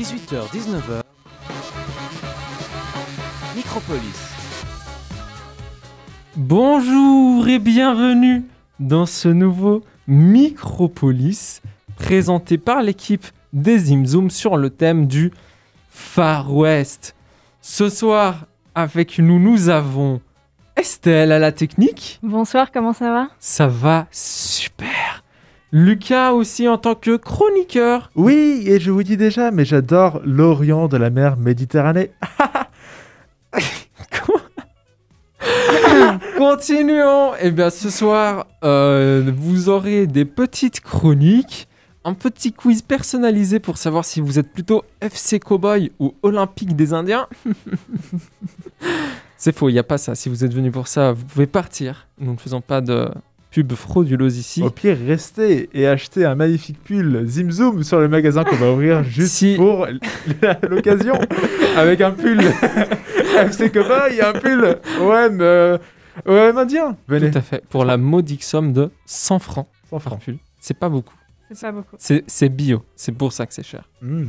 18h-19h, Micropolis. Bonjour et bienvenue dans ce nouveau Micropolis présenté par l'équipe des Imzoom sur le thème du Far West. Ce soir, avec nous, nous avons Estelle à la technique. Bonsoir, comment ça va? Ça va super. Lucas aussi en tant que chroniqueur. Oui, et je vous dis déjà, mais j'adore l'Orient de la mer Méditerranée. Continuons. Et bien ce soir, euh, vous aurez des petites chroniques, un petit quiz personnalisé pour savoir si vous êtes plutôt FC Cowboy ou Olympique des Indiens. C'est faux, il n'y a pas ça. Si vous êtes venu pour ça, vous pouvez partir. Nous ne faisons pas de pub frauduleuse ici. Au pire, restez et achetez un magnifique pull Zim Zoom sur le magasin qu'on va ouvrir juste Si- pour l'occasion. Avec un pull FC Cowboy et un pull OM, euh, OM indien. Venez. Tout à fait. Pour la modique somme de 100 francs 100 par francs. pull. C'est pas beaucoup. C'est pas beaucoup. C'est bio. C'est pour ça que c'est cher. Mm.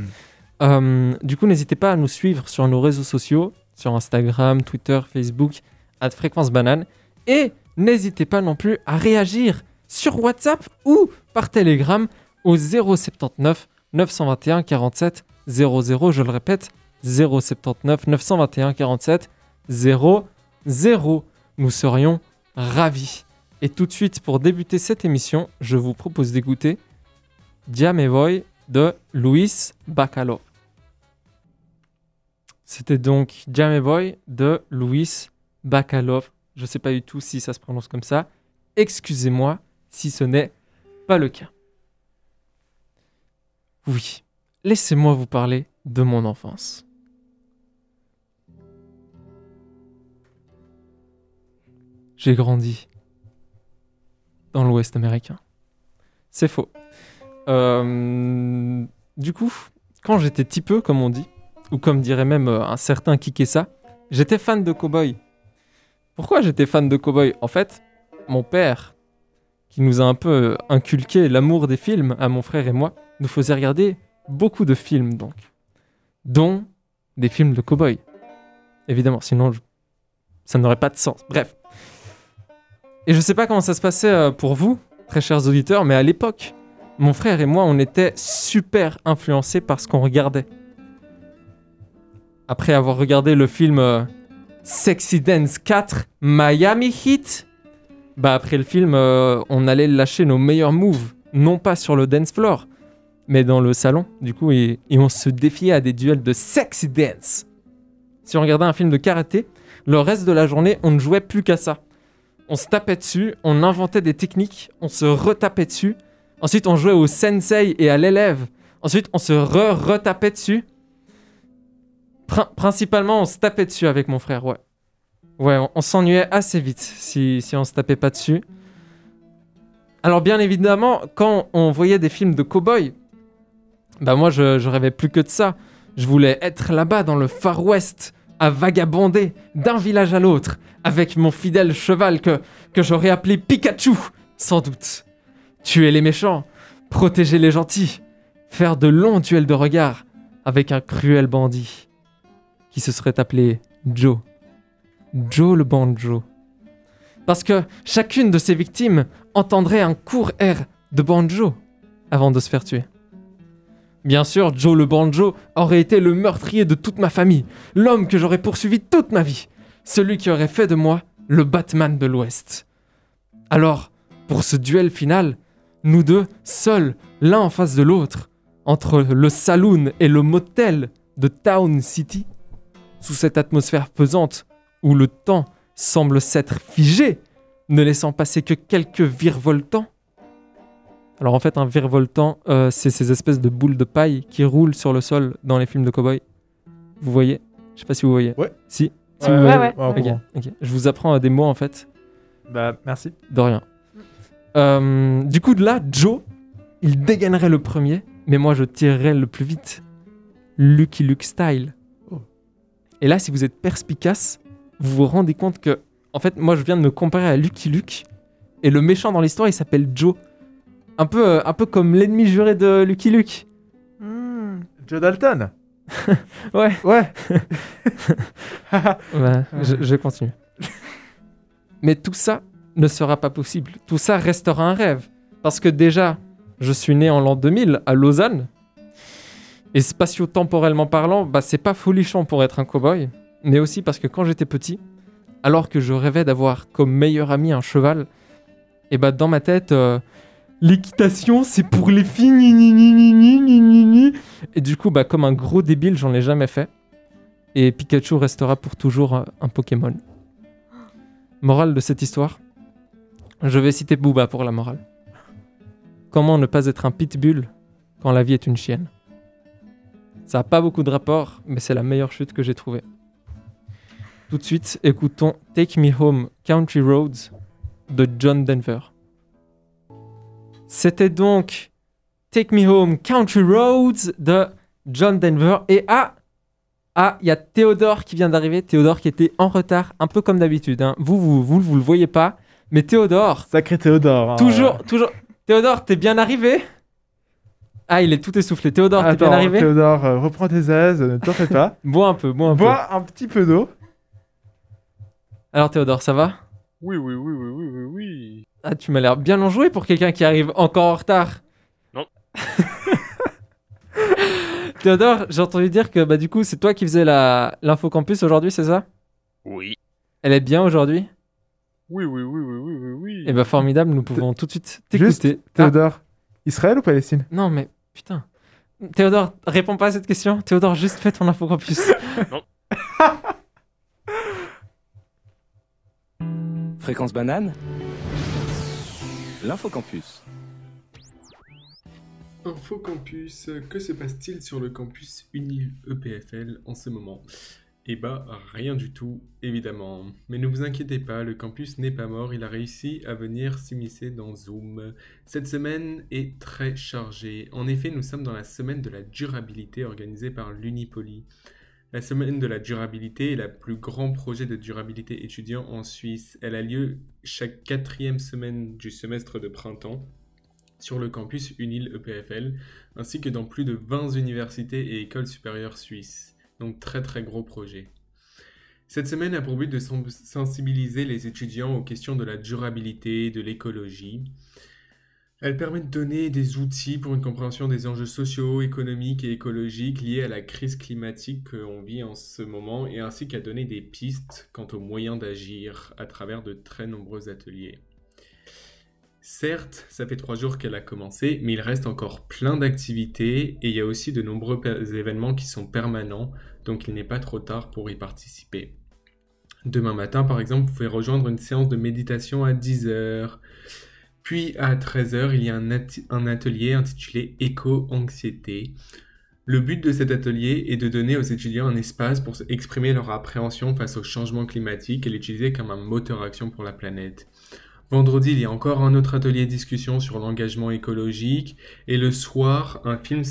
Euh, du coup, n'hésitez pas à nous suivre sur nos réseaux sociaux, sur Instagram, Twitter, Facebook, à Fréquence Banane. Et n'hésitez pas non plus à réagir sur WhatsApp ou par Telegram au 079 921 47 00. Je le répète, 079 921 47 00. Nous serions ravis. Et tout de suite, pour débuter cette émission, je vous propose d'écouter Diame Voy de Luis Bacalov. C'était donc Jammy Boy de Luis Bacalov. Je ne sais pas du tout si ça se prononce comme ça. Excusez-moi si ce n'est pas le cas. Oui, laissez-moi vous parler de mon enfance. J'ai grandi dans l'Ouest américain. C'est faux. Euh, du coup, quand j'étais petit peu, comme on dit, ou comme dirait même euh, un certain Kikessa, j'étais fan de cowboy. Pourquoi j'étais fan de cowboy? En fait, mon père, qui nous a un peu inculqué l'amour des films à mon frère et moi, nous faisait regarder beaucoup de films donc, dont des films de cowboy. Évidemment, sinon ça n'aurait pas de sens. Bref. Et je sais pas comment ça se passait euh, pour vous, très chers auditeurs, mais à l'époque, mon frère et moi, on était super influencés par ce qu'on regardait. Après avoir regardé le film euh, Sexy Dance 4 Miami Heat, bah après le film, euh, on allait lâcher nos meilleurs moves, non pas sur le dance floor, mais dans le salon, du coup, et, et on se défiait à des duels de sexy dance. Si on regardait un film de karaté, le reste de la journée, on ne jouait plus qu'à ça. On se tapait dessus, on inventait des techniques, on se retapait dessus. Ensuite, on jouait au sensei et à l'élève. Ensuite, on se re-retapait dessus. Prin- principalement, on se tapait dessus avec mon frère, ouais. Ouais, on, s'ennuyait assez vite si, on se tapait pas dessus. Alors, bien évidemment, quand on voyait des films de cow-boy, bah moi, je, rêvais plus que de ça. Je voulais être là-bas dans le Far West, à vagabonder d'un village à l'autre, avec mon fidèle cheval que, que j'aurais appelé Pikachu, sans doute. Tuer les méchants, protéger les gentils, faire de longs duels de regard avec un cruel bandit qui se serait appelé Joe. Joe le banjo. Parce que chacune de ses victimes entendrait un court air de banjo avant de se faire tuer. Bien sûr, Joe le banjo aurait été le meurtrier de toute ma famille, l'homme que j'aurais poursuivi toute ma vie, celui qui aurait fait de moi le Batman de l'Ouest. Alors, pour ce duel final, nous deux, seuls, l'un en face de l'autre, entre le saloon et le motel de Town City, sous cette atmosphère pesante où le temps semble s'être figé, ne laissant passer que quelques virevoltants. Alors en fait, un virevoltant, euh, c'est ces espèces de boules de paille qui roulent sur le sol dans les films de cowboy. Vous voyez? Je sais pas si vous voyez. Ouais. Si. Si Ouais, vous ouais, voyez. ouais. Je vous apprends euh, des mots en fait. Bah, merci. De rien. Euh, du coup, de là, Joe, il dégainerait le premier, mais moi, je tirerais le plus vite. Lucky Luke style. Et là, si vous êtes perspicace, vous vous rendez compte que, en fait, moi, je viens de me comparer à Lucky Luke, et le méchant dans l'histoire, il s'appelle Joe. Un peu, euh, un peu comme l'ennemi juré de Lucky Luke. Hmm, Joe Dalton Ouais. Ouais. Ouais, je, je continue. Mais tout ça ne sera pas possible. Tout ça restera un rêve. Parce que déjà, je suis né en l'an 2000 à Lausanne. Et spatio-temporellement parlant, bah, c'est pas folichon pour être un cow-boy. Mais aussi parce que quand j'étais petit, alors que je rêvais d'avoir comme meilleur ami un cheval, et bah dans ma tête, euh, l'équitation c'est pour les filles. gni, gni, gni, gni, gni, gni, gni. Et du coup, bah, comme un gros débile, j'en ai jamais fait. Et Pikachu restera pour toujours un, un Pokémon. Morale de cette histoire Je vais citer Booba pour la morale. Comment ne pas être un pitbull quand la vie est une chienne? Ça n'a pas beaucoup de rapport, mais c'est la meilleure chute que j'ai trouvée. Tout de suite, écoutons Take Me Home Country Roads de John Denver. C'était donc Take Me Home Country Roads de John Denver. Et ah, ah, il y a Théodore qui vient d'arriver. Théodore qui était en retard, un peu comme d'habitude. hein. Vous, vous, vous, vous le voyez pas, mais Théodore, Sacré Théodore. hein. toujours, toujours. Théodore, t'es bien arrivé? Ah, il est tout essoufflé. Théodore, t'es bien arrivé Théodore, euh, reprends tes aises, ne t'en fais pas. Bois un peu, bois un peu. Bois un petit peu d'eau. Alors Théodore, ça va? Oui, oui, oui, oui, oui, oui, oui. Ah, tu m'as l'air bien enjoué pour quelqu'un qui arrive encore en retard. Non. Théodore, j'ai entendu dire que bah du coup, c'est toi qui faisais la l'info campus aujourd'hui, c'est ça? Oui. Elle est bien aujourd'hui? Oui, oui, oui, oui, oui, oui, oui. Eh ben formidable, nous pouvons tout de suite t'écouter. Ah, Théodore, Israël ou Palestine? Non mais putain. Théodore, réponds pas à cette question. Théodore, juste fais ton info campus. Fréquence banane L'infocampus. Info campus, que se passe-t-il sur le campus Unil EPFL en ce moment? Eh bah, rien du tout, évidemment. Mais ne vous inquiétez pas, le campus n'est pas mort, il a réussi à venir s'immiscer dans Zoom. Cette semaine est très chargée. En effet, nous sommes dans la semaine de la durabilité organisée par l'Unipoly. La semaine de la durabilité est la plus grand projet de durabilité étudiant en Suisse. Elle a lieu chaque quatrième semaine du semestre de printemps sur le campus UNIL EPFL, ainsi que dans plus de 20 universités et écoles supérieures suisses. Donc très très gros projet. Cette semaine a pour but de sen- sensibiliser les étudiants aux questions de la durabilité, de l'écologie. Elle permet de donner des outils pour une compréhension des enjeux sociaux, économiques et écologiques liés à la crise climatique qu'on vit en ce moment et ainsi qu'à donner des pistes quant aux moyens d'agir à travers de très nombreux ateliers. Certes, ça fait trois jours qu'elle a commencé, mais il reste encore plein d'activités et il y a aussi de nombreux événements qui sont permanents, donc il n'est pas trop tard pour y participer. Demain matin, par exemple, vous pouvez rejoindre une séance de méditation à 10h. Puis à 13h, il y a un, atelier intitulé Éco-anxiété. Le but de cet atelier est de donner aux étudiants un espace pour exprimer leur appréhension face au changement climatique et l'utiliser comme un moteur action pour la planète. Vendredi, il y a encore un autre atelier discussion sur l'engagement écologique. Et le soir, un film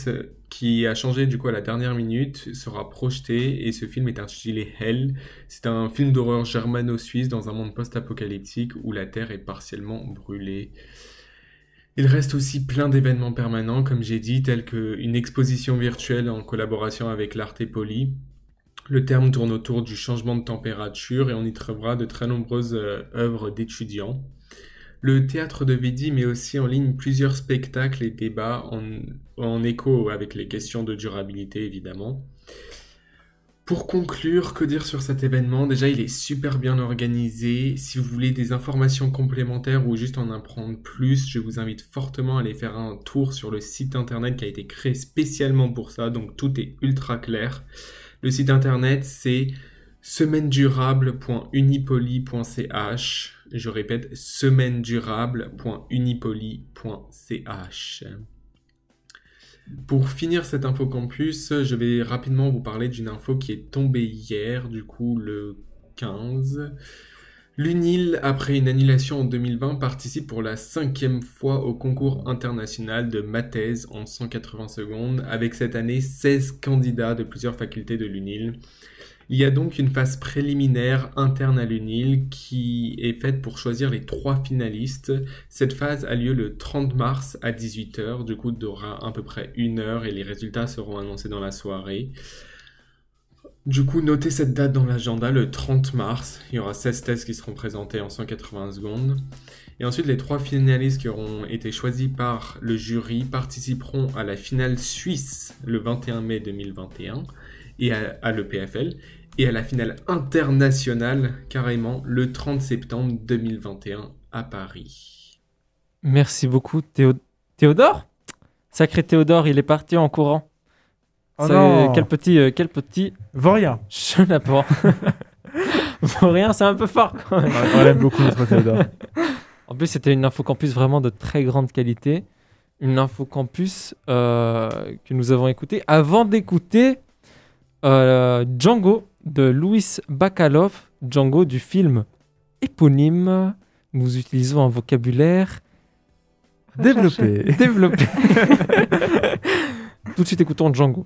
qui a changé du coup à la dernière minute sera projeté. Et ce film est intitulé Hell. C'est un film d'horreur germano-suisse dans un monde post-apocalyptique où la Terre est partiellement brûlée. Il reste aussi plein d'événements permanents, comme j'ai dit, tels qu'une exposition virtuelle en collaboration avec l'Arte Poli. Le terme tourne autour du changement de température et on y trouvera de très nombreuses euh, œuvres d'étudiants. Le théâtre de Vidi met aussi en ligne plusieurs spectacles et débats en, en écho avec les questions de durabilité évidemment. Pour conclure, que dire sur cet événement? Déjà, il est super bien organisé. Si vous voulez des informations complémentaires ou juste en apprendre plus, je vous invite fortement à aller faire un tour sur le site internet qui a été créé spécialement pour ça, donc tout est ultra clair. Le site internet c'est semainedurable.unipoly.ch. Je répète, semainedurable.unipoly.ch. Pour finir cette info campus, je vais rapidement vous parler d'une info qui est tombée hier, du coup le 15. L'UNIL, après une annulation en 2020, participe pour la cinquième fois au concours international de mathèse en 180 secondes, avec cette année 16 candidats de plusieurs facultés de l'UNIL. Il y a donc une phase préliminaire interne à l'UNIL qui est faite pour choisir les trois finalistes. Cette phase a lieu le 30 mars à 18h, du coup, aura à peu près une heure et les résultats seront annoncés dans la soirée. Du coup, notez cette date dans l'agenda, le 30 mars. Il y aura 16 tests qui seront présentés en 180 secondes. Et ensuite, les trois finalistes qui auront été choisis par le jury participeront à la finale suisse le 21 mai 2021 et à, à l'EPFL et à la finale internationale carrément le 30 septembre 2021 à Paris. Merci beaucoup, Théo- Théodore Sacré Théodore, il est parti en courant. Oh Ça, non. Quel petit, euh, quel petit Voria. chenapan. Pour rien, c'est un peu fort quand même. On l'aime beaucoup, notre Théodore. En plus, c'était une infocampus vraiment de très grande qualité. Une infocampus euh, que nous avons écoutée avant d'écouter euh, Django de Louis Bacalov. Django du film éponyme. Nous utilisons un vocabulaire Développé. développé. Tout de suite, écoutons Django.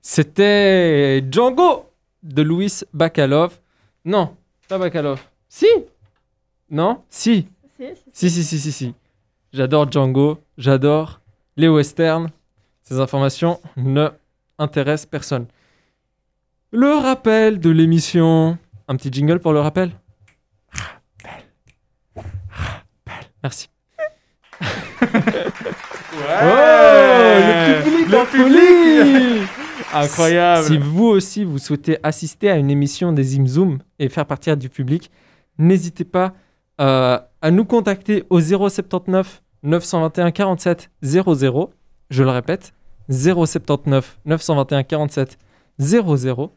C'était Django de Louis Bacalov. Non, pas Bacalov. Si Non Si Si, si, si, si, si, si, si. J'adore Django, j'adore les westerns. Ces informations ne intéressent personne. Le rappel de l'émission. Un petit jingle pour le rappel Merci. Ouais, le public le en public. Incroyable. Si vous aussi vous souhaitez assister à une émission des Zim Zoom et faire partie du public, n'hésitez pas euh, à nous contacter au 079 921 47 00. Je le répète, 079 921 47 00.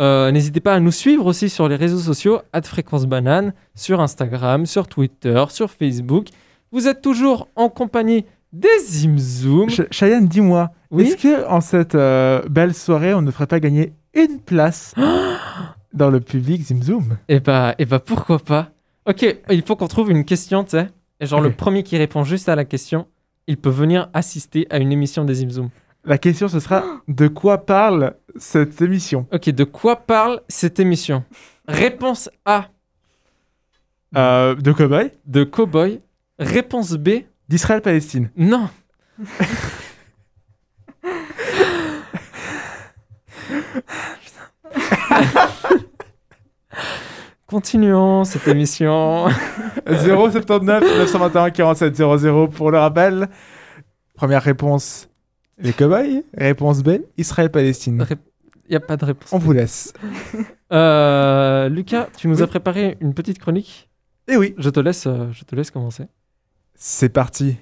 Euh, N'hésitez pas à nous suivre aussi sur les réseaux sociaux, Fréquence Banane, sur Instagram, sur Twitter, sur Facebook. Vous êtes toujours en compagnie des Zim Zoom. Ch- Cheyenne, dis-moi, Oui est-ce que en cette euh, belle soirée, on ne ferait pas gagner une place dans le public Zim Zoom Et bah, et bah pourquoi pas? Ok, il faut qu'on trouve une question, tu sais. Et genre, le premier qui répond juste à la question, il peut venir assister à une émission des Zim Zoom. La question, ce sera de quoi parle cette émission? Ok, de quoi parle cette émission? Réponse A, Euh, De cowboy? De Cowboy. Réponse B, D'Israël-Palestine? non. Continuons cette émission. 079 921 47 00 pour le rappel. Première réponse, les cowboys. Réponse B, Israël-Palestine. Il n'y a pas de réponse. On vous laisse. Euh, Lucas, tu nous as préparé une petite chronique. Et oui, Je te laisse, euh, je te laisse commencer. c'est parti.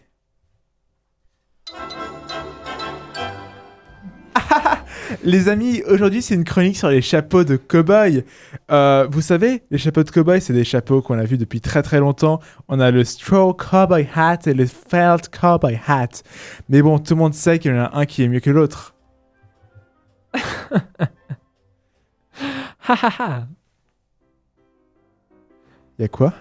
Ah, Les amis, aujourd'hui c'est une chronique sur les chapeaux de cow-boy. Euh, vous savez, les chapeaux de cow-boy, c'est des chapeaux qu'on a vus depuis très très longtemps. On a le straw cowboy hat et le felt cowboy hat. Mais bon, tout le monde sait qu'il y en a un qui est mieux que l'autre. Ha ha ha. Y a quoi?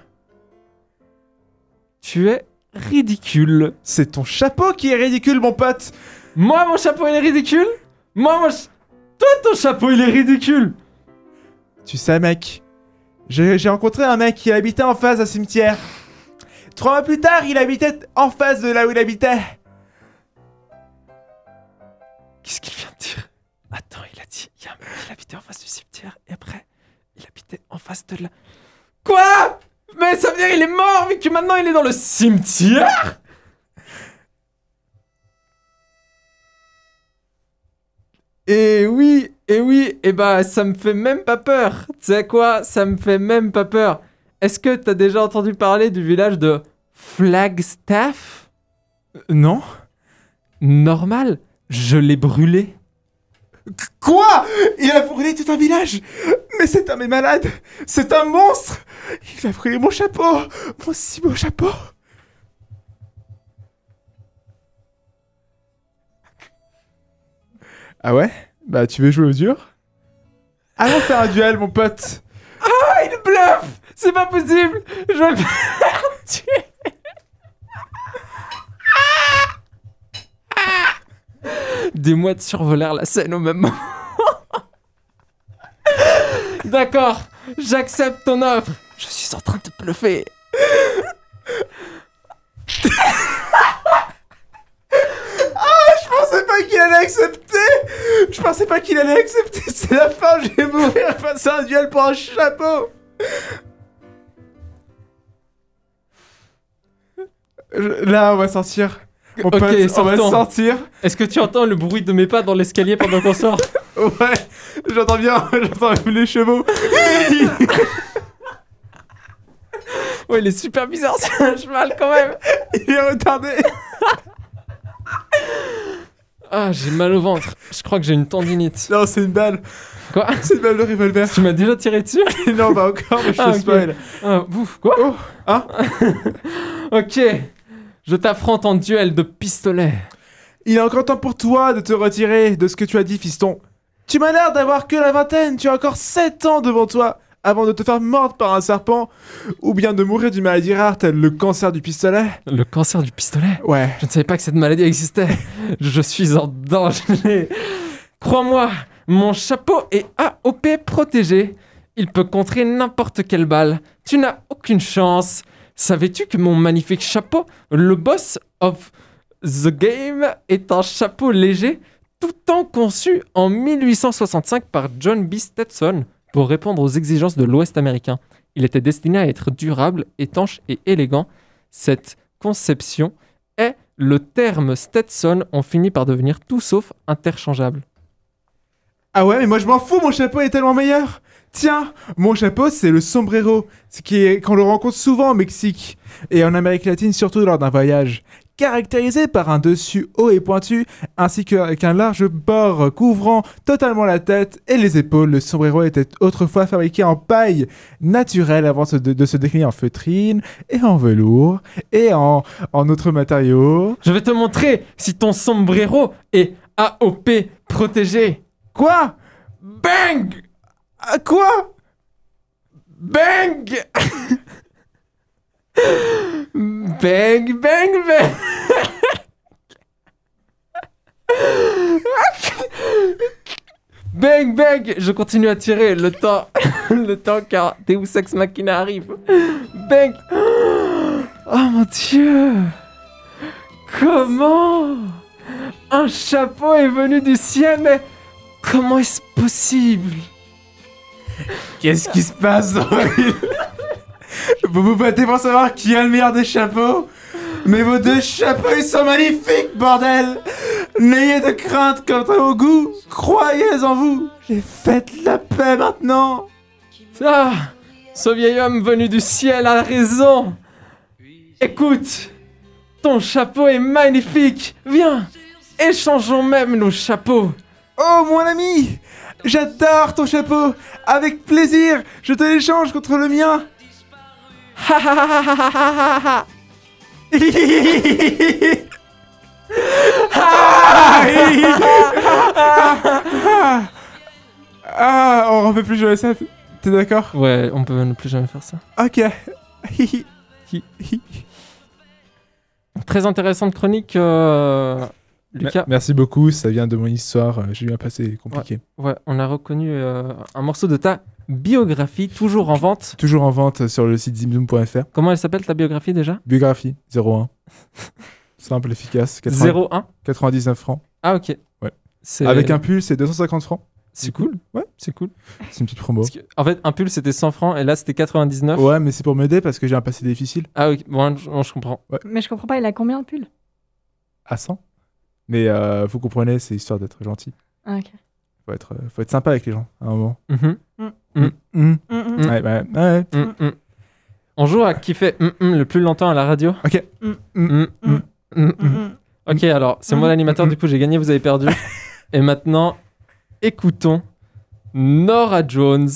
Tu es ridicule. C'est ton chapeau qui est ridicule, mon pote Moi, mon chapeau, il est ridicule? Moi, Toi, ton chapeau, il est ridicule. Tu sais, mec, j'ai rencontré un mec qui habitait en face d'un cimetière. Trois mois plus tard, il habitait en face de là où il habitait. Qu'est-ce qu'il vient de dire? Attends, il a dit, il un il habitait en face du cimetière, et après, il habitait en face de la... Quoi? Mais ça veut dire il est mort, vu que maintenant il est dans le cimetière? Et oui, et oui, et bah ça me fait même pas peur. Tu sais quoi Ça me fait même pas peur. Est-ce que t'as déjà entendu parler du village de Flagstaff? Non. Normal, je l'ai brûlé. Quoi? Il a brûlé tout un village. Mais cet homme est malade. C'est un monstre. Il a brûlé mon chapeau Mon si beau chapeau Ah ouais? Bah tu veux jouer au dur? Allons faire un duel mon pote Ah, il bluffe C'est pas possible Je vais le faire tuer Des mouettes survolèrent la scène au même moment. D'accord, j'accepte ton offre. Je suis en train de bluffer. Je pensais pas qu'il allait accepter Je pensais pas qu'il allait accepter, c'est la fin, je vais mourir face à un duel pour un chapeau Je- Là, on va sortir. Ok, pote, on va sortir. Est-ce que tu entends le bruit de mes pas dans l'escalier pendant qu'on sort Ouais, j'entends bien, j'entends même les chevaux. Ouais, il est super bizarre, c'est un cheval quand même. Il est retardé. Ah, j'ai mal au ventre. Je crois que j'ai une tendinite. Non, c'est une balle. Quoi C'est une balle de revolver. Tu m'as déjà tiré dessus non, pas encore, mais je te Ah, ok. spoil. Ah, ouf, quoi Oh, hein Ok. Je t'affronte en duel de pistolet. Il est encore temps pour toi de te retirer de ce que tu as dit, fiston. Tu m'as l'air d'avoir que la vingtaine, tu as encore 7 ans devant toi avant de te faire mordre par un serpent ou bien de mourir d'une maladie rare telle le cancer du pistolet. Le cancer du pistolet Ouais. Je ne savais pas que cette maladie existait. Je suis en danger. Crois-moi, mon chapeau est AOP protégé. Il peut contrer n'importe quelle balle. Tu n'as aucune chance. Savais-tu que mon magnifique chapeau, le boss of the game, est un chapeau léger, tout temps conçu en 1865 par John B. Stetson? Pour répondre aux exigences de l'Ouest américain. Il était destiné à être durable, étanche et élégant. Cette conception est le terme Stetson ont fini par devenir tout sauf interchangeable. Ah ouais, mais moi je m'en fous, mon chapeau est tellement meilleur. Tiens, mon chapeau c'est le sombrero, ce qui est qu'on le rencontre souvent au Mexique et en Amérique latine surtout lors d'un voyage. Caractérisé par un dessus haut et pointu, ainsi qu'un large bord couvrant totalement la tête et les épaules, le sombrero était autrefois fabriqué en paille naturelle avant de se décliner en feutrine et en velours et en, en autres matériaux. Je vais te montrer si ton sombrero est AOP protégé. Quoi? Bang! Ah, Quoi? Bang Bang, bang, bang. Bang, bang. Je continue à tirer. Le temps, le temps car Deus Ex Machina arrive. Bang. Oh mon dieu. Comment Un chapeau est venu du ciel, mais comment est-ce possible? Qu'est-ce qui se passe dans Vous vous battez pour savoir qui a le meilleur des chapeaux Mais vos deux chapeaux, ils sont magnifiques, bordel. N'ayez de crainte quant à vos goûts Croyez en vous. J'ai fait la paix maintenant. Ah Ce vieil homme venu du ciel a raison. Écoute Ton chapeau est magnifique. Viens Échangeons même nos chapeaux. Oh, mon ami J'adore ton chapeau. Avec plaisir Je te l'échange contre le mien Ha ha ha ha ha ha ha ha Ah, on refait plus jouer ça, t'es d'accord? Ouais, on peut ne plus jamais faire ça. Ok. Très intéressante chronique, euh, Lucas. Merci beaucoup, ça vient de mon histoire, euh, j'ai eu un passé compliqué. Ouais, on a reconnu euh, un morceau de ta biographie, toujours en vente. Toujours en vente sur le site zimzoom.fr. Comment elle s'appelle ta biographie déjà? Biographie 01. Simple, efficace. 80 01 99 francs. Ah ok. Ouais. Avec un pull, c'est 250 francs. C'est cool. Ouais. C'est cool. C'est une petite promo. Que, en fait, un pull c'était 100 francs et là c'était 99. Ouais, mais c'est pour m'aider parce que j'ai un passé difficile. Ah ok, bon, je, bon, je comprends. Mais je comprends pas, il a combien le pull? À 100. Mais euh, vous comprenez, c'est histoire d'être gentil. Ah, ok. Faut être, euh, faut être sympa avec les gens à un moment. On joue à qui fait mm, mm le plus longtemps à la radio. Ok. Mm. Ok, alors c'est moi l'animateur, du coup j'ai gagné, vous avez perdu. Et maintenant, écoutons Nora Jones,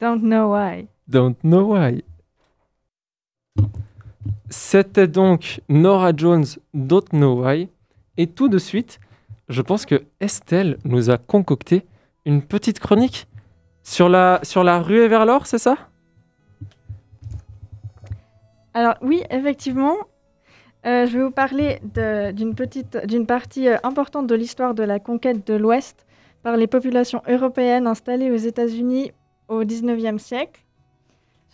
Don't know why. Don't Know Why. C'était donc Nora Jones, Don't Know Why. Et tout de suite, je pense que Estelle nous a concocté une petite chronique sur la, sur la ruée vers l'or, c'est ça? Alors oui, effectivement, euh, je vais vous parler d'une partie euh, importante de l'histoire de la conquête de l'Ouest par les populations européennes installées aux États-Unis au XIXe siècle.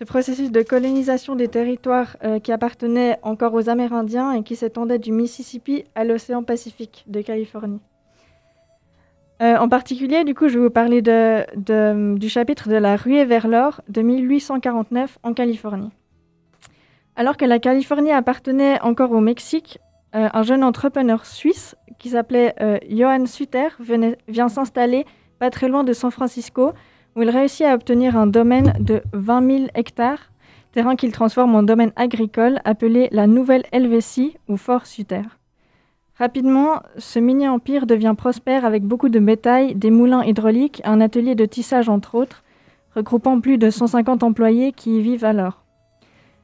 Ce processus de colonisation des territoires euh, qui appartenaient encore aux Amérindiens et qui s'étendait du Mississippi à l'océan Pacifique de Californie. Euh, en particulier, du coup, je vais vous parler du chapitre de la ruée vers l'or de 1849 en Californie. Alors que la Californie appartenait encore au Mexique, euh, un jeune entrepreneur suisse qui s'appelait Johann venait- vient s'installer pas très loin de San Francisco, où il réussit à obtenir un domaine de 20 000 hectares, terrain qu'il transforme en domaine agricole appelé la Nouvelle Helvétie ou Fort Suter. Rapidement, ce mini-empire devient prospère avec beaucoup de bétail, des moulins hydrauliques, un atelier de tissage entre autres, regroupant plus de 150 employés qui y vivent alors.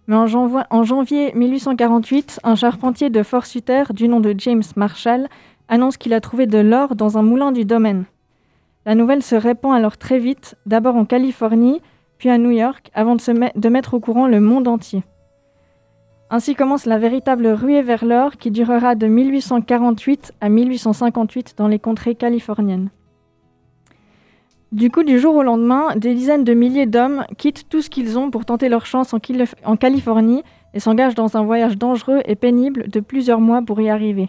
Mais en, en janvier 1848, un charpentier de Fort Sutter du nom de James Marshall annonce qu'il a trouvé de l'or dans un moulin du domaine. La nouvelle se répand alors très vite, d'abord en Californie, puis à New York, avant de, mettre au courant le monde entier. Ainsi commence la véritable ruée vers l'or qui durera de 1848 à 1858 dans les contrées californiennes. Du coup, du jour au lendemain, des dizaines de milliers d'hommes quittent tout ce qu'ils ont pour tenter leur chance en Californie et s'engagent dans un voyage dangereux et pénible de plusieurs mois pour y arriver.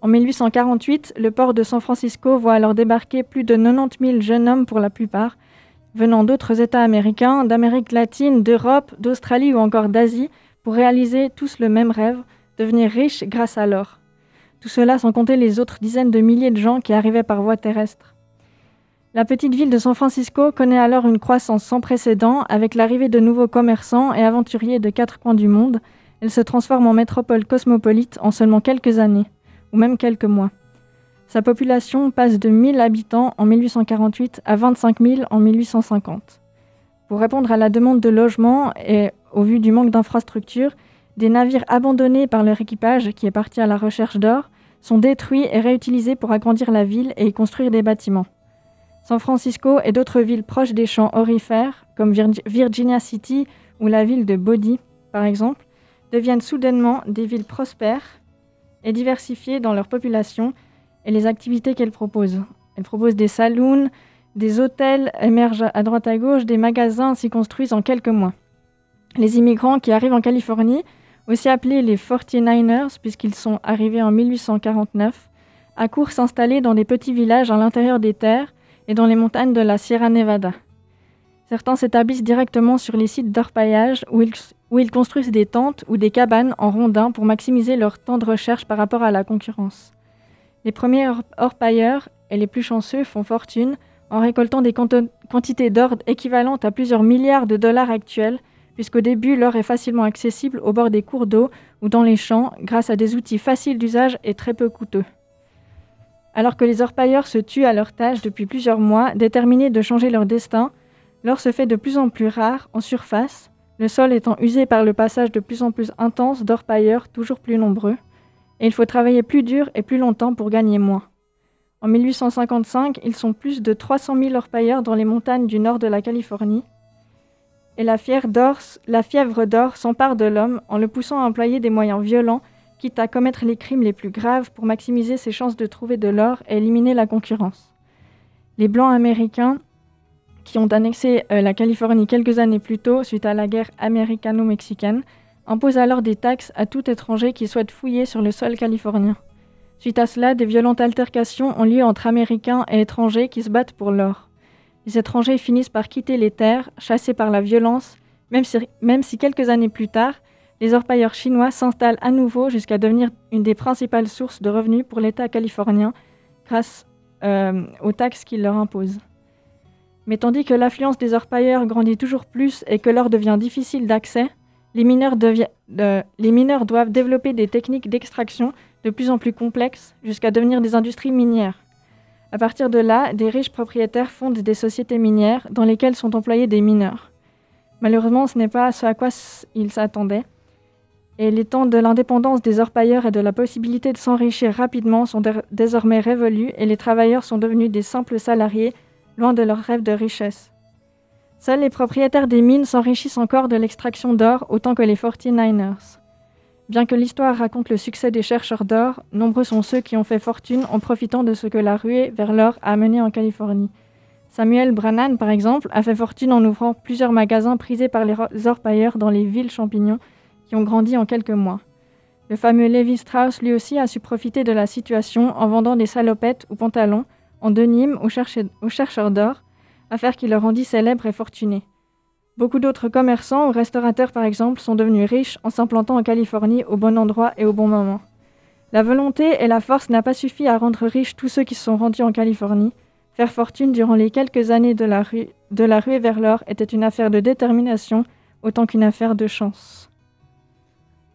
En 1848, le port de San Francisco voit alors débarquer plus de 90 000 jeunes hommes pour la plupart, venant d'autres États américains, d'Amérique latine, d'Europe, d'Australie ou encore d'Asie, pour réaliser tous le même rêve, devenir riches grâce à l'or. Tout cela sans compter les autres dizaines de milliers de gens qui arrivaient par voie terrestre. La petite ville de San Francisco connaît alors une croissance sans précédent avec l'arrivée de nouveaux commerçants et aventuriers de quatre coins du monde. Elle se transforme en métropole cosmopolite en seulement quelques années, ou même quelques mois. Sa population passe de 1000 habitants en 1848 à 25 000 en 1850. Pour répondre à la demande de logement et au vu du manque d'infrastructures, des navires abandonnés par leur équipage, qui est parti à la recherche d'or, sont détruits et réutilisés pour agrandir la ville et y construire des bâtiments. San Francisco et d'autres villes proches des champs orifères, comme Virgi- Virginia City ou la ville de Bodie, par exemple, deviennent soudainement des villes prospères et diversifiées dans leur population et les activités qu'elles proposent. Elles proposent des saloons, des hôtels émergent à droite à gauche, des magasins s'y construisent en quelques mois. Les immigrants qui arrivent en Californie, aussi appelés les 49ers, puisqu'ils sont arrivés en 1849, accourent s'installer dans des petits villages à l'intérieur des terres et dans les montagnes de la Sierra Nevada. Certains s'établissent directement sur les sites d'orpaillage où ils, construisent des tentes ou des cabanes en rondins pour maximiser leur temps de recherche par rapport à la concurrence. Les premiers or- orpailleurs et les plus chanceux font fortune en récoltant des quantités d'or équivalentes à plusieurs milliards de dollars actuels, puisqu'au début l'or est facilement accessible au bord des cours d'eau ou dans les champs grâce à des outils faciles d'usage et très peu coûteux. Alors que les orpailleurs se tuent à leur tâche depuis plusieurs mois, déterminés de changer leur destin, l'or se fait de plus en plus rare en surface, le sol étant usé par le passage de plus en plus intense d'orpailleurs toujours plus nombreux, et il faut travailler plus dur et plus longtemps pour gagner moins. En 1855, ils sont plus de 300 000 orpailleurs dans les montagnes du nord de la Californie, et la la fièvre d'or s'empare de l'homme en le poussant à employer des moyens violents, quitte à commettre les crimes les plus graves pour maximiser ses chances de trouver de l'or et éliminer la concurrence. Les Blancs américains, qui ont annexé euh, la Californie quelques années plus tôt suite à la guerre américano-mexicaine, imposent alors des taxes à tout étranger qui souhaite fouiller sur le sol californien. Suite à cela, des violentes altercations ont lieu entre Américains et étrangers qui se battent pour l'or. Les étrangers finissent par quitter les terres, chassés par la violence, même si, même si quelques années plus tard, les orpailleurs chinois s'installent à nouveau jusqu'à devenir une des principales sources de revenus pour l'État californien grâce euh, aux taxes qu'il leur impose. Mais tandis que l'affluence des orpailleurs grandit toujours plus et que l'or devient difficile d'accès, les mineurs, devi- de- les mineurs doivent développer des techniques d'extraction de plus en plus complexes jusqu'à devenir des industries minières. À partir de là, des riches propriétaires fondent des sociétés minières dans lesquelles sont employés des mineurs. Malheureusement, ce n'est pas ce à quoi ils s'attendaient. Et les temps de l'indépendance des orpailleurs et de la possibilité de s'enrichir rapidement sont dé- désormais révolus et les travailleurs sont devenus des simples salariés, loin de leur rêve de richesse. Seuls les propriétaires des mines s'enrichissent encore de l'extraction d'or autant que les 49ers. Bien que l'histoire raconte le succès des chercheurs d'or, nombreux sont ceux qui ont fait fortune en profitant de ce que la ruée vers l'or a amené en Californie. Samuel Brannan, par exemple, a fait fortune en ouvrant plusieurs magasins prisés par les orpailleurs dans les villes champignons qui ont grandi en quelques mois. Le fameux Levi Strauss, lui aussi, a su profiter de la situation en vendant des salopettes ou pantalons en de Nîmes au, cherche- au chercheur d'or, affaire qui le rendit célèbre et fortuné. Beaucoup d'autres commerçants ou restaurateurs, par exemple, sont devenus riches en s'implantant en Californie au bon endroit et au bon moment. La volonté et la force n'a pas suffi à rendre riches tous ceux qui se sont rendus en Californie. Faire fortune durant les quelques années de la, rue, ruée vers l'or était une affaire de détermination autant qu'une affaire de chance.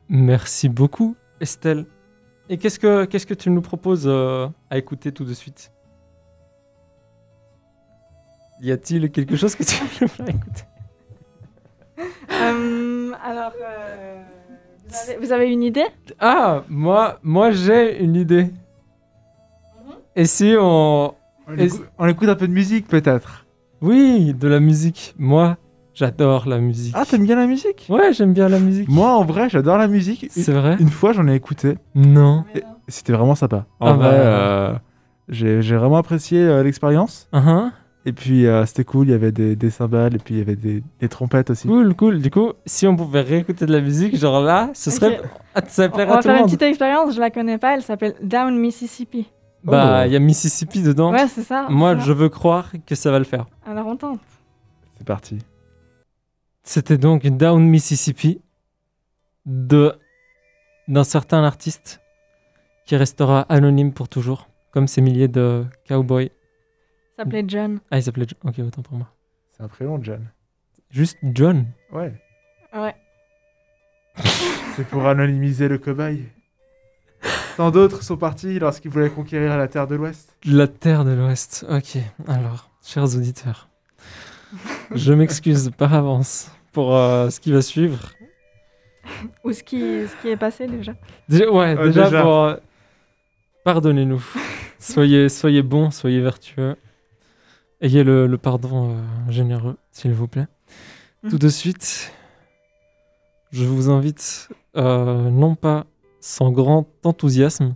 Merci beaucoup, Estelle. Et qu'est-ce que, qu'est-ce que tu nous proposes euh, à écouter tout de suite? Y a-t-il quelque chose que tu veux nous faire écouter? Euh, alors, euh, vous, avez, vous avez une idée? Ah, moi, moi j'ai une idée. Et si on... On, Et- écoute, on écoute un peu de musique peut-être. Oui, de la musique. Moi, j'adore la musique. Ah, t'aimes bien la musique? Ouais, j'aime bien la musique. Moi, en vrai, j'adore la musique. Une, C'est vrai? une fois, j'en ai écouté. Non. Et C'était vraiment sympa. En Ah vrai, bah. euh, j'ai j'ai vraiment apprécié euh, l'expérience. Uh-huh. Et puis, euh, c'était cool. Il y avait des, des cymbales et puis il y avait des, des trompettes aussi. Cool, cool. Du coup, si on pouvait réécouter de la musique, genre là, ce serait... Ah, ça On plairait va à tout le faire une petite expérience, je la connais pas, elle s'appelle Down Mississippi. Bah, Oh. il y a Mississippi dedans. Ouais, c'est ça. Moi, je veux croire que ça va le faire. Alors on tente. C'est parti. C'était donc Down Mississippi de d'un certain artiste qui restera anonyme pour toujours, comme ces milliers de cowboys. Ça s'appelait John. Ah, il s'appelait John. Ok, autant pour moi. C'est un prénom, John. Juste John. Ouais. Ouais. C'est pour anonymiser le cobaye. Tant d'autres sont partis lorsqu'ils voulaient conquérir la terre de l'Ouest. La Terre de l'Ouest. Ok, alors, chers auditeurs, je m'excuse par avance pour euh, ce qui va suivre. Ou ce qui, ce qui est passé déjà. Déjà, ouais, Euh, déjà, déjà. pour... euh, Pardonnez-nous. soyez, soyez bons, soyez vertueux. Ayez le, le pardon euh, généreux, s'il vous plaît. Mhm. Tout de suite, je vous invite, euh, non pas sans grand enthousiasme,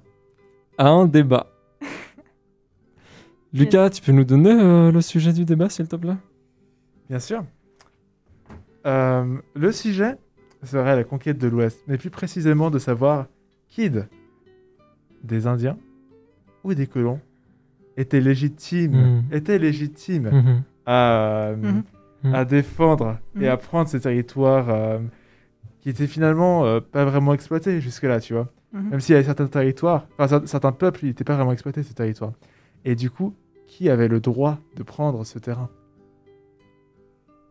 à un débat. Lucas, tu peux nous donner euh, le sujet du débat, s'il te plaît? Bien sûr. Euh, le sujet serait la conquête de l'Ouest, mais plus précisément de savoir qui de- des Indiens ou des colons était légitime, Mhm. était légitime Mhm. à, euh. Mhm. à défendre et à prendre ces territoires euh, qui étaient finalement euh, pas vraiment exploités jusque-là, tu vois. Même s'il y avait certains territoires, enfin certains peuples, ils n'étaient pas vraiment exploités ces territoires. Et du coup, qui avait le droit de prendre ce terrain?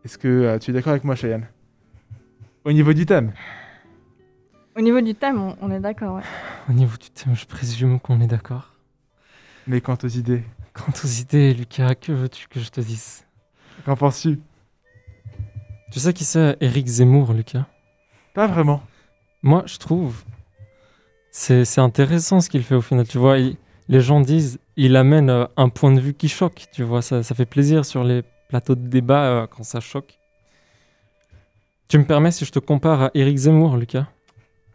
Est-ce que euh, tu es d'accord avec moi, Cheyenne? Au niveau du thème? Au niveau du thème, on, on est d'accord. Ouais. Au niveau du thème, je présume qu'on est d'accord. Mais quant aux idées, Quant aux idées, Lucas, que veux-tu que je te dise? Qu'en penses-tu? Tu sais qui c'est Eric Zemmour, Lucas? Pas vraiment. Moi, je trouve, c'est c'est intéressant ce qu'il fait au final. Tu vois, il- les gens disent, il amène euh, un point de vue qui choque. Tu vois, ça, ça fait plaisir sur les plateaux de débat euh, quand ça choque. Tu me permets si je te compare à Eric Zemmour, Lucas?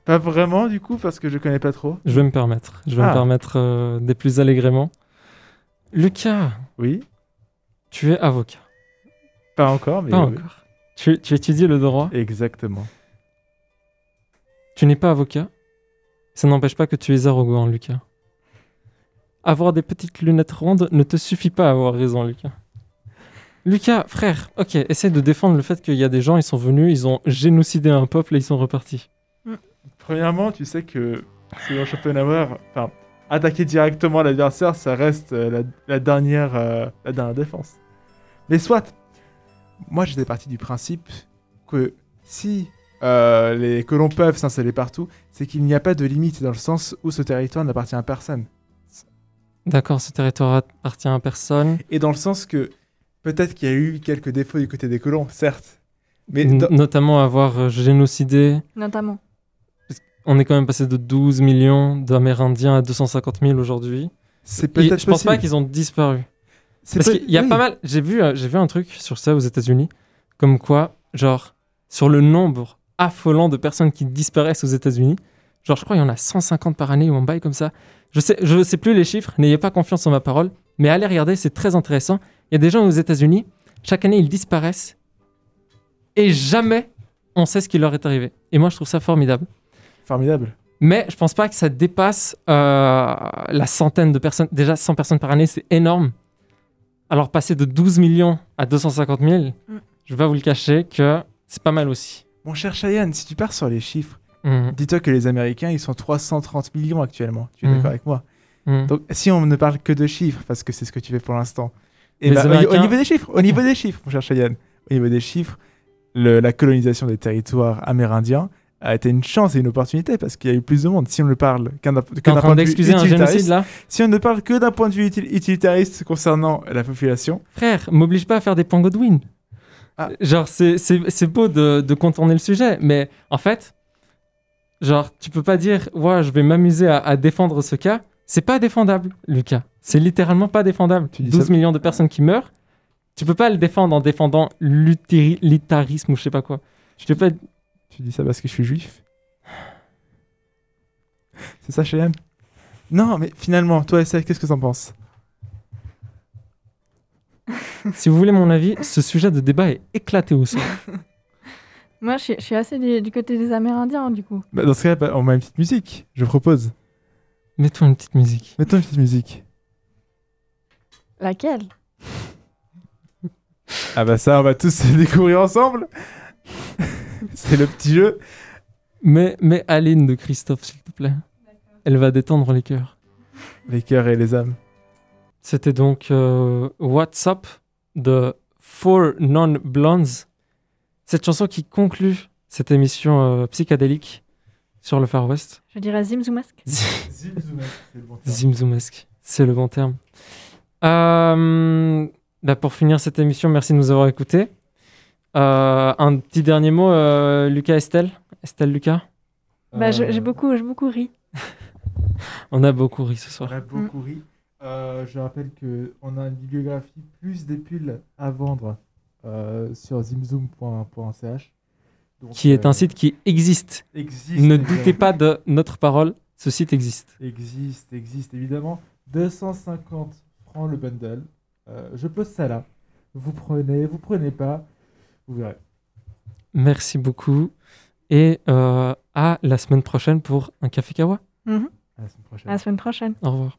Pas vraiment, du coup, parce que je connais pas trop. Je vais me permettre. Je vais Ah. me permettre euh, des plus allègrement. Lucas, Oui, tu es avocat. pas encore, mais Pas oui. encore. Tu, tu étudies le droit. Exactement. Tu n'es pas avocat. Ça n'empêche pas que tu es arrogant, Lucas. Avoir des petites lunettes rondes ne te suffit pas à avoir raison, Lucas. Lucas, frère, ok, essaie de défendre le fait qu'il y a des gens, ils sont venus, ils ont génocidé un peuple et ils sont repartis. Premièrement, tu sais que selon Schopenhauer, enfin, attaquer directement l'adversaire, ça reste euh, la, la dernière, euh, la dernière défense. Mais soit, moi j'étais parti du principe que si euh, les colons peuvent s'installer partout, c'est qu'il n'y a pas de limite dans le sens où ce territoire n'appartient à personne. D'accord, ce territoire appartient à personne. Et dans le sens que peut-être qu'il y a eu quelques défauts du côté des colons, certes. Mais N- dans- Notamment avoir génocidé. Notamment. On est quand même passé de 12 millions d'Amérindiens à 250 000 aujourd'hui. c'est peut-être Je pense pas qu'ils ont disparu. C'est Parce qu'il y a oui. pas mal. J'ai vu, euh, j'ai vu un truc sur ça aux États-Unis, comme quoi, genre, sur le nombre affolant de personnes qui disparaissent aux États-Unis, genre, je crois qu'il y en a 150 par année ou un bail comme ça. Je sais, je sais plus les chiffres, n'ayez pas confiance en ma parole, mais allez regarder, c'est très intéressant. Il y a des gens aux États-Unis, chaque année ils disparaissent, et jamais on sait ce qui leur est arrivé. Et moi, je trouve ça formidable. Formidable. Mais je pense pas que ça dépasse euh, la centaine de personnes. Déjà, 100 personnes par année, c'est énorme. Alors, passer de 12 millions à 250 000, Mm. je vais pas vous le cacher que c'est pas mal aussi. Mon cher Cheyenne, si tu pars sur les chiffres, Mhm. dis-toi que les Américains, ils sont 330 millions actuellement. Tu es Mhm. d'accord avec moi? Mhm. Donc, si on ne parle que de chiffres, parce que c'est ce que tu fais pour l'instant, et Les bah, au- niveau des chiffres, au niveau des chiffres, mon cher Cheyenne, au niveau des chiffres, le- la colonisation des territoires amérindiens a été une chance et une opportunité parce qu'il y a eu plus de monde. Si on ne parle qu'un que d'un point de vue utilitariste, là? si on ne parle que d'un point de vue util- utilitariste concernant la population, Frère, m'oblige pas à faire des points Godwin. Ah. Genre, c'est- beau de, de contourner le sujet, mais en fait, genre, tu peux pas dire, ouais, je vais m'amuser à, à défendre ce cas. C'est pas défendable, Lucas. C'est littéralement pas défendable. Tu dis 12 ça- millions de personnes qui meurent. Tu peux pas le défendre en défendant l'utilitarisme ou je sais pas quoi. Je peux pas. Tu dis ça parce que je suis juif? C'est ça, Cheyenne Non, mais finalement, toi, SF, qu'est-ce que t'en penses? Si vous voulez mon avis, ce sujet de débat est éclaté au sol. Moi, je suis, je suis assez du, du côté des Amérindiens, du coup. Bah, Dans ce cas, bah, on met une petite musique, je propose. Mets-toi une petite musique. Mettons une petite musique. Laquelle? Ah bah ça, on va tous se découvrir ensemble. C'est le petit jeu. Mais, mais Aline de Christophe, s'il te plaît. Elle va détendre les cœurs. Les cœurs et les âmes. C'était donc euh, What's Up de Four Non Blondes. Cette chanson qui conclut cette émission euh, psychédélique sur le Far West. Je dirais Zimzoumasque. Zimzoumesque, c'est le bon terme. Euh, bah, pour finir cette émission, merci de nous avoir écoutés. Euh, un petit dernier mot, euh, Lucas Estelle? Estelle Lucas? Bah, Euh, j'ai beaucoup, j'ai beaucoup ri. On a beaucoup ri ce On soir. a beaucoup ri. Euh, je rappelle qu'on a une bibliographie plus des pulls à vendre euh, sur zimzoom.ch. Donc, Qui est euh, un site qui existe. Existe, Ne doutez pas de notre parole, ce site existe. Existe, existe évidemment. 250 francs le bundle. Euh, je pose ça là. Vous prenez, vous prenez pas. Vous verrez. Merci beaucoup. Et euh, à la semaine prochaine pour un café kawa. Mhm. À la semaine prochaine. À la semaine prochaine. Au revoir.